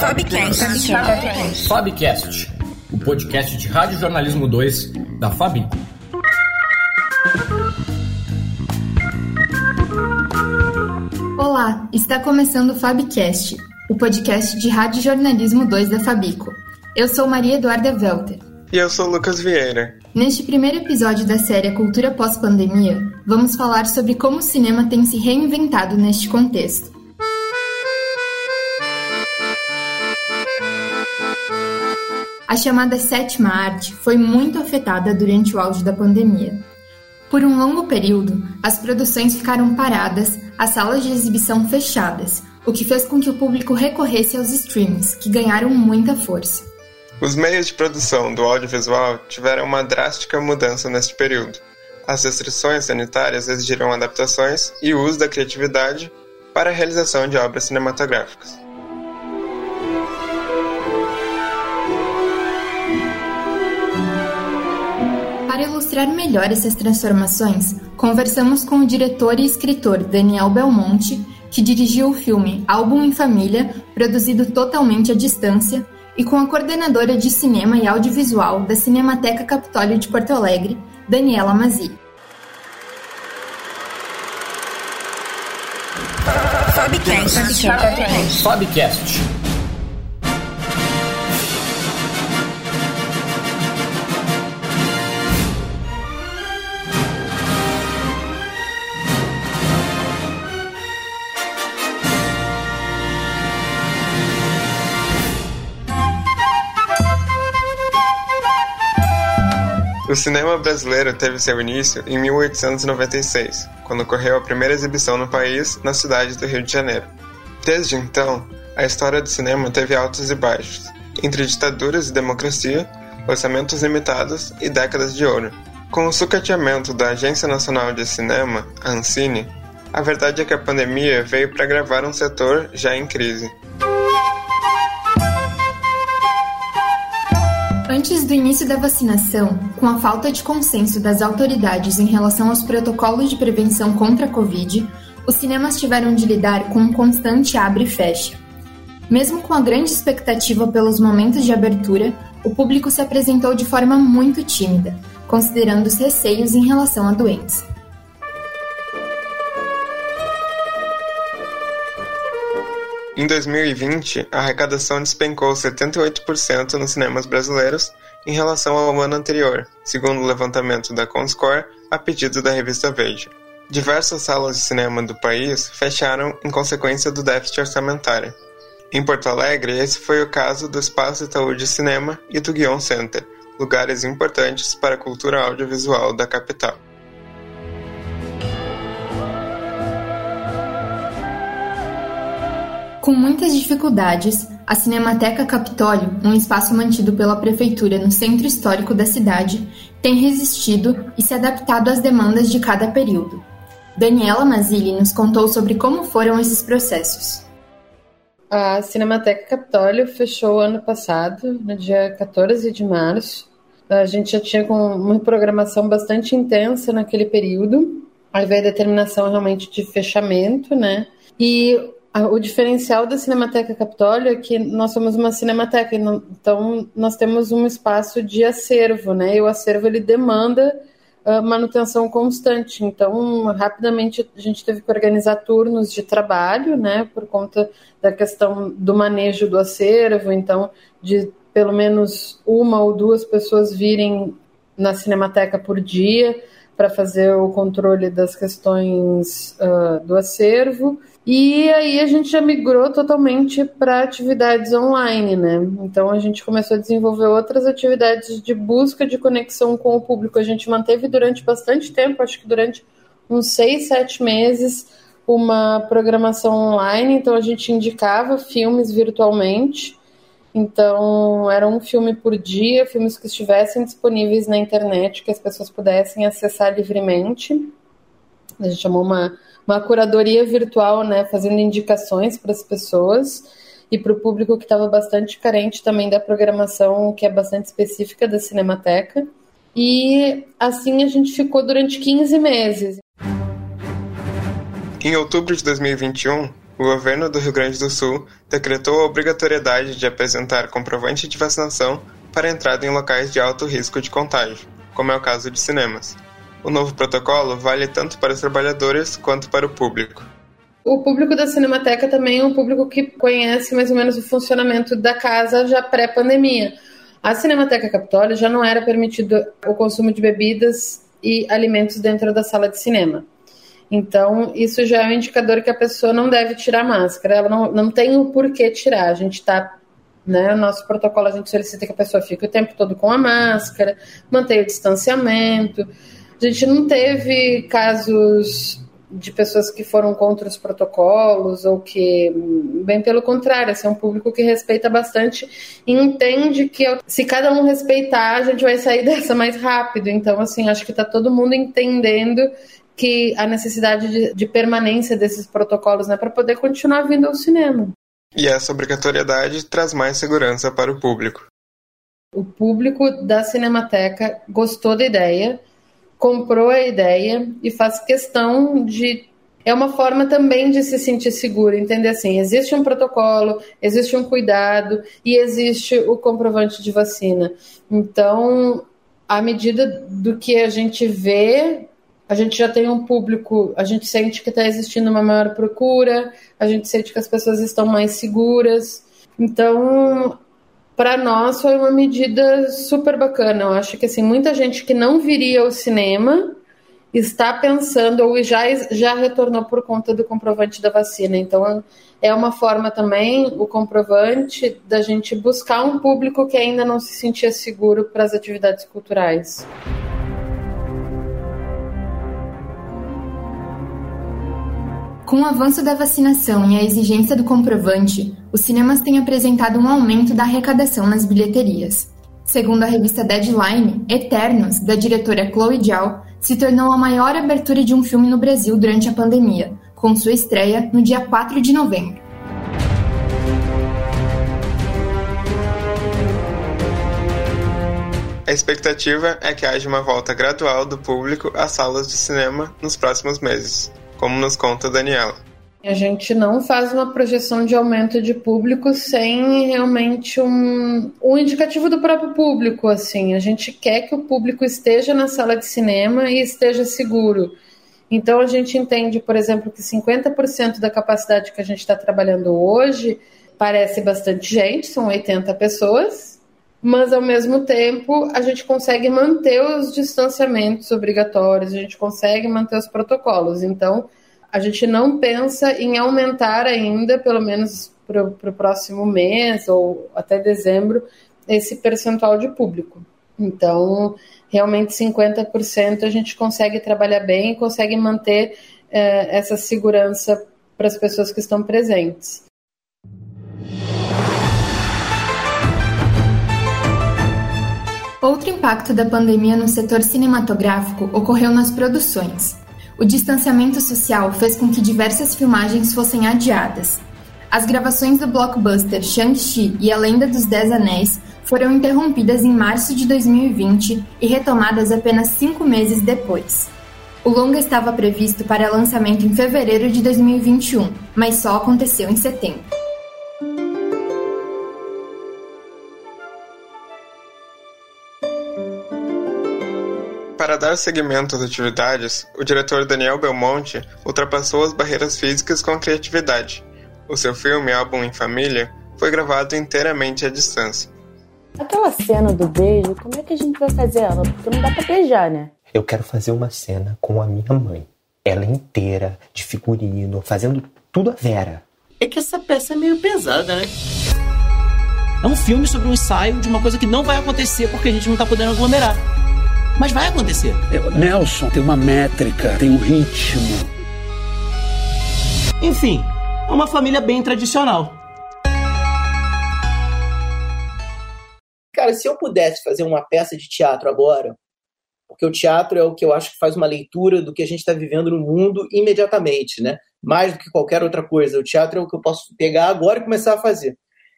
Fabcast. Fabcast, o podcast de Rádio Jornalismo 2 da Fabico. Olá, está começando o Fabcast, o podcast de Rádio Jornalismo 2 da Fabico. Eu sou Maria Eduarda Welter. E eu sou Lucas Vieira. Neste primeiro episódio da série Cultura Pós-Pandemia, vamos falar sobre como o cinema tem se reinventado neste contexto. A chamada sétima arte foi muito afetada durante o auge da pandemia. Por um longo período, as produções ficaram paradas, as salas de exibição fechadas, o que fez com que o público recorresse aos streamings, que ganharam muita força. Os meios de produção do audiovisual tiveram uma drástica mudança neste período. As restrições sanitárias exigiram adaptações e o uso da criatividade para a realização de obras cinematográficas. Para ilustrar melhor essas transformações, conversamos com o diretor e escritor Daniel Belmonte, que dirigiu o filme Álbum em Família, produzido totalmente à distância, e com a coordenadora de cinema e audiovisual da Cinemateca Capitólio de Porto Alegre, Daniela Mazi. Fabcast. Fabcast. O cinema brasileiro teve seu início em 1896, quando ocorreu a primeira exibição no país, na cidade do Rio de Janeiro. Desde então, a história do cinema teve altos e baixos, entre ditaduras e democracia, orçamentos limitados e décadas de ouro. Com o sucateamento da Agência Nacional de Cinema, a Ancine, a verdade é que a pandemia veio para agravar um setor já em crise. Antes do início da vacinação, com a falta de consenso das autoridades em relação aos protocolos de prevenção contra a Covid, os cinemas tiveram de lidar com um constante abre e fecha. Mesmo com a grande expectativa pelos momentos de abertura, o público se apresentou de forma muito tímida, considerando os receios em relação à doença. Em 2020, a arrecadação despencou 78% nos cinemas brasileiros em relação ao ano anterior, segundo o levantamento da Comscore a pedido da revista Veja. Diversas salas de cinema do país fecharam em consequência do déficit orçamentário. Em Porto Alegre, esse foi o caso do Espaço Itaú de Cinema e do Guion Center, lugares importantes para a cultura audiovisual da capital. Com muitas dificuldades, a Cinemateca Capitólio, um espaço mantido pela prefeitura no centro histórico da cidade, tem resistido e se adaptado às demandas de cada período. Daniela Mazzilli nos contou sobre como foram esses processos. A Cinemateca Capitólio fechou ano passado, no dia 14 de março. A gente já tinha uma programação bastante intensa naquele período. Aí veio a determinação realmente de fechamento, né? E o diferencial da Cinemateca Capitólio é que nós somos uma cinemateca, então nós temos um espaço de acervo, né? E o acervo ele demanda uh, manutenção constante. Então, rapidamente a gente teve que organizar turnos de trabalho, né? Por conta da questão do manejo do acervo, então de pelo menos uma ou duas pessoas virem na Cinemateca por dia para fazer o controle das questões uh, do acervo. E aí a gente já migrou totalmente para atividades online, né? Então a gente começou a desenvolver outras atividades de busca de conexão com o público. A gente manteve durante bastante tempo, acho que durante uns seis, sete meses, uma programação online. Então a gente indicava filmes virtualmente. Então era um filme por dia, filmes que estivessem disponíveis na internet, que as pessoas pudessem acessar livremente. A gente chamou uma uma curadoria virtual, né, fazendo indicações para as pessoas e para o público que estava bastante carente também da programação que é bastante específica da Cinemateca. E assim a gente ficou durante 15 meses. Em outubro de 2021, o governo do Rio Grande do Sul decretou a obrigatoriedade de apresentar comprovante de vacinação para entrada em locais de alto risco de contágio, como é o caso de cinemas. O novo protocolo vale tanto para os trabalhadores quanto para o público. O público da Cinemateca também é um público que conhece mais ou menos o funcionamento da casa já pré-pandemia. A Cinemateca Capitólio já não era permitido o consumo de bebidas e alimentos dentro da sala de cinema. Então, isso já é um indicador que a pessoa não deve tirar máscara. Ela não, não tem o porquê tirar. A gente está né? O nosso protocolo a gente solicita que a pessoa fique o tempo todo com a máscara, mantenha o distanciamento. A gente não teve casos de pessoas que foram contra os protocolos ou que, bem pelo contrário, assim, é um público que respeita bastante e entende que se cada um respeitar, a gente vai sair dessa mais rápido. Então, assim, acho que está todo mundo entendendo que a necessidade de, de permanência desses protocolos, né, para poder continuar vindo ao cinema. E essa obrigatoriedade traz mais segurança para o público. O público da Cinemateca gostou da ideia, comprou a ideia e faz questão de. É uma forma também de se sentir seguro, entender assim: existe um protocolo, existe um cuidado e existe o comprovante de vacina. Então, à medida do que a gente vê, a gente já tem um público, a gente sente que está existindo uma maior procura, a gente sente que as pessoas estão mais seguras. Então, para nós foi uma medida super bacana. Eu acho que assim, muita gente que não viria ao cinema está pensando ou já, já retornou por conta do comprovante da vacina. Então é uma forma também, o comprovante, da gente buscar um público que ainda não se sentia seguro para as atividades culturais. Com o avanço da vacinação e a exigência do comprovante, os cinemas têm apresentado um aumento da arrecadação nas bilheterias. Segundo a revista Deadline, Eternos, da diretora Chloe Zhao, se tornou a maior abertura de um filme no Brasil durante a pandemia, com sua estreia no dia 4 de novembro. A expectativa é que haja uma volta gradual do público às salas de cinema nos próximos meses como nos conta Daniela. A gente não faz uma projeção de aumento de público sem realmente um, um indicativo do próprio público. Assim, a gente quer que o público esteja na sala de cinema e esteja seguro. Então a gente entende, por exemplo, que 50% da capacidade que a gente está trabalhando hoje parece bastante gente, são 80 pessoas, mas ao mesmo tempo a gente consegue manter os distanciamentos obrigatórios, a gente consegue manter os protocolos. Então, a gente não pensa em aumentar ainda, pelo menos para o próximo mês ou até dezembro, esse percentual de público. Então, realmente 50% a gente consegue trabalhar bem e consegue manter eh, essa segurança para as pessoas que estão presentes. Outro impacto da pandemia no setor cinematográfico ocorreu nas produções. O distanciamento social fez com que diversas filmagens fossem adiadas. As gravações do blockbuster Shang-Chi e A Lenda dos Dez Anéis foram interrompidas em março de 2020 e retomadas apenas cinco meses depois. O longa estava previsto para lançamento em fevereiro de 2021, mas só aconteceu em setembro. Para dar seguimento às atividades, o diretor Daniel Belmonte ultrapassou as barreiras físicas com a criatividade. O seu filme Álbum em Família foi gravado inteiramente à distância. Aquela cena do beijo, como é que a gente vai fazer ela? Porque não dá pra beijar, né? Eu quero fazer uma cena com a minha mãe. Ela inteira, de figurino, fazendo tudo a Vera. É que essa peça é meio pesada, né? É um filme sobre um ensaio de uma coisa que não vai acontecer porque a gente não tá podendo aglomerar. Mas vai acontecer. Nelson tem uma métrica, tem um ritmo. Enfim, é uma família bem tradicional. Cara, se eu pudesse fazer uma peça de teatro agora, porque o teatro é o que eu acho que faz uma leitura do que a gente está vivendo no mundo imediatamente, né? Mais do que qualquer outra coisa. O teatro é o que eu posso pegar agora e começar a fazer.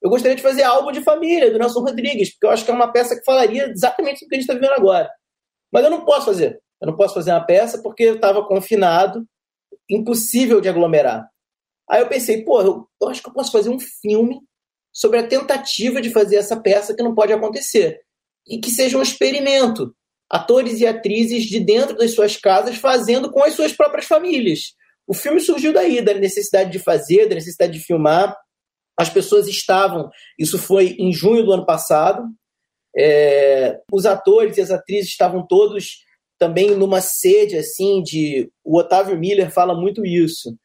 Eu gostaria de fazer algo de família, do Nelson Rodrigues, porque eu acho que é uma peça que falaria exatamente o que a gente está vivendo agora. Mas eu não posso fazer. Eu não posso fazer uma peça porque eu estava confinado impossível de aglomerar. Aí eu pensei, pô, eu, eu acho que eu posso fazer um filme sobre a tentativa de fazer essa peça que não pode acontecer. E que seja um experimento. Atores e atrizes de dentro das suas casas fazendo com as suas próprias famílias. O filme surgiu daí, da necessidade de fazer, da necessidade de filmar. As pessoas estavam, isso foi em junho do ano passado, é, os atores e as atrizes estavam todos também numa sede assim de. O Otávio Miller fala muito isso.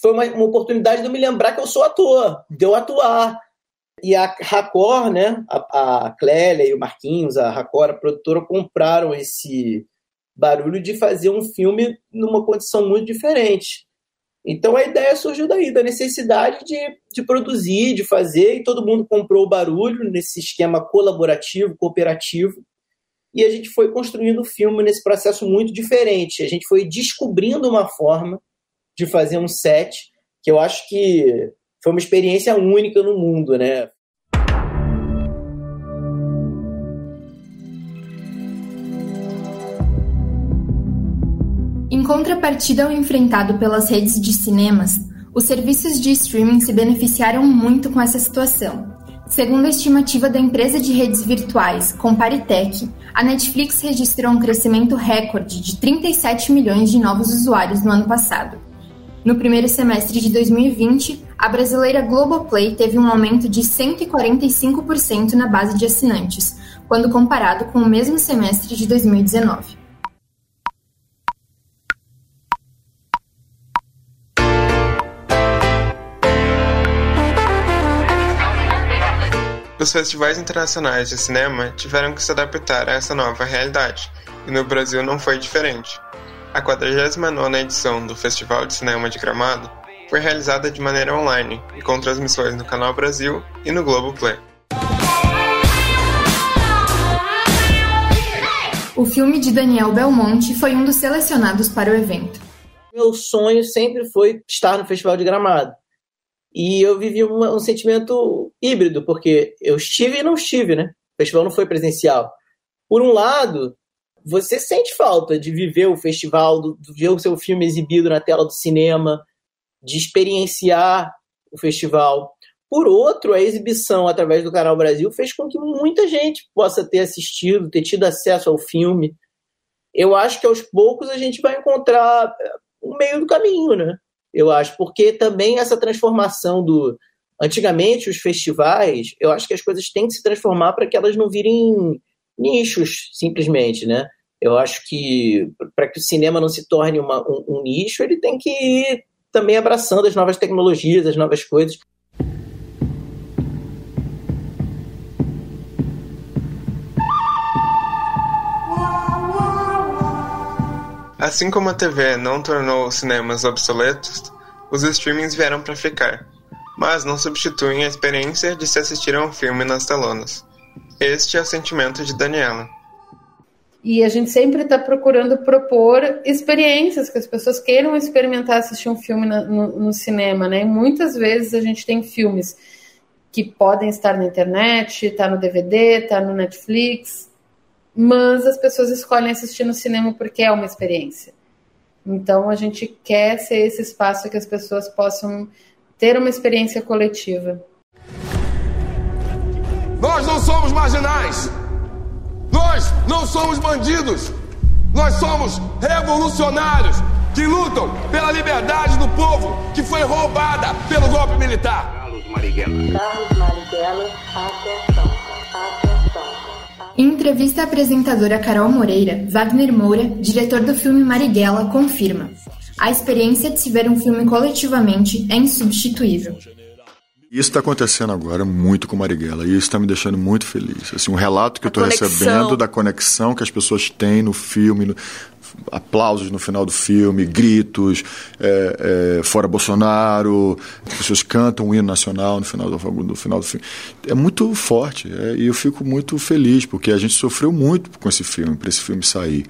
Foi uma, uma oportunidade de eu me lembrar que eu sou ator, de eu atuar. E a Racor, né, a, a Clélia e o Marquinhos, a Racor, a produtora, compraram esse barulho de fazer um filme numa condição muito diferente. Então a ideia surgiu daí, da necessidade de, de produzir, de fazer, e todo mundo comprou o barulho nesse esquema colaborativo, cooperativo. E a gente foi construindo o filme nesse processo muito diferente. A gente foi descobrindo uma forma de fazer um set que eu acho que foi uma experiência única no mundo, né? Contrapartida ao enfrentado pelas redes de cinemas, os serviços de streaming se beneficiaram muito com essa situação. Segundo a estimativa da empresa de redes virtuais Comparitech, a Netflix registrou um crescimento recorde de 37 milhões de novos usuários no ano passado. No primeiro semestre de 2020, a brasileira Globoplay teve um aumento de 145% na base de assinantes, quando comparado com o mesmo semestre de 2019. Os festivais internacionais de cinema tiveram que se adaptar a essa nova realidade, e no Brasil não foi diferente. A 49ª edição do Festival de Cinema de Gramado foi realizada de maneira online e com transmissões no Canal Brasil e no Globoplay. O filme de Daniel Belmonte foi um dos selecionados para o evento. Meu sonho sempre foi estar no Festival de Gramado. E eu vivi uma, um sentimento híbrido, porque eu estive e não estive, né? O festival não foi presencial. Por um lado, você sente falta de viver o festival, de ver o seu filme exibido na tela do cinema, de experienciar o festival. Por outro, a exibição através do Canal Brasil fez com que muita gente possa ter assistido, ter tido acesso ao filme. Eu acho que aos poucos a gente vai encontrar o meio do caminho, né? Eu acho, porque também essa transformação do. Antigamente, os festivais, eu acho que as coisas têm que se transformar para que elas não virem nichos, simplesmente, né? Eu acho que para que o cinema não se torne uma, um, um nicho, ele tem que ir também abraçando as novas tecnologias, as novas coisas. Assim como a TV não tornou os cinemas obsoletos, os streamings vieram para ficar, mas não substituem a experiência de se assistir a um filme nas telonas. Este é o sentimento de Daniela. E a gente sempre está procurando propor experiências que as pessoas queiram experimentar assistir um filme no, no, no cinema, né? E muitas vezes a gente tem filmes que podem estar na internet, tá no DVD, tá no Netflix, mas as pessoas escolhem assistir no cinema porque é uma experiência. Então a gente quer ser esse espaço que as pessoas possam ter uma experiência coletiva. Nós não somos marginais. Nós não somos bandidos. Nós somos revolucionários que lutam pela liberdade do povo que foi roubada pelo golpe militar. Carlos Marighella. Carlos Marighella, atenção. Atenção. Em entrevista à apresentadora Carol Moreira, Wagner Moura, diretor do filme Marighella, confirma: a experiência de se ver um filme coletivamente é insubstituível. Isso está acontecendo agora muito com Marighella e isso está me deixando muito feliz. Assim, um relato que a eu estou recebendo da conexão que as pessoas têm no filme, no, aplausos no final do filme, gritos, é, é, fora Bolsonaro, as pessoas cantam o hino nacional no final do, final do filme. É muito forte é, e eu fico muito feliz porque a gente sofreu muito com esse filme, para esse filme sair.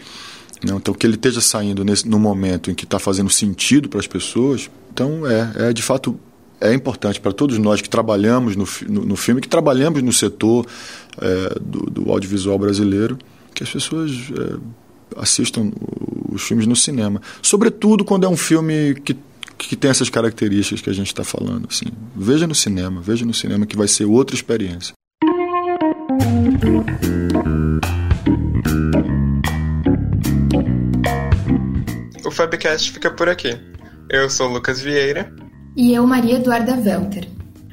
Não, né? então, que ele esteja saindo nesse, no momento em que está fazendo sentido para as pessoas, então é, é de fato é importante para todos nós que trabalhamos no, no, no filme, que trabalhamos no setor é, do, do, audiovisual brasileiro, que as pessoas é, assistam os filmes no cinema. Sobretudo quando é um filme que, que tem essas características que a gente está falando. Assim. Veja no cinema, veja no cinema que vai ser outra experiência. O Fabcast fica por aqui. Eu sou Lucas Vieira. E eu, Maria Eduarda Welter.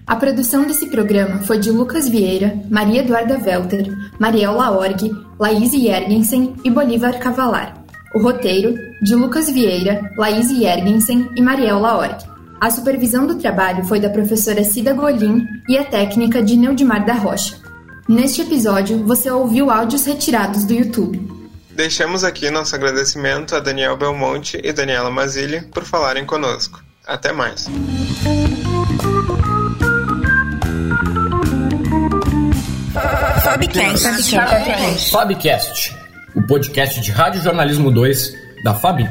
A produção desse programa foi de Lucas Vieira, Maria Eduarda Welter, Mariel Laorg, Laís Jergensen e Bolívar Cavalar. O roteiro, de Lucas Vieira, Laís Jergensen e Mariel Laorg. A supervisão do trabalho foi da professora Cida Golim e a técnica de Neudimar da Rocha. Neste episódio, você ouviu áudios retirados do YouTube. Deixamos aqui nosso agradecimento a Daniel Belmonte e Daniela Mazili por falarem conosco. Até mais. Fabcast. Fabcast. O podcast de Rádio Jornalismo 2 da Fabi.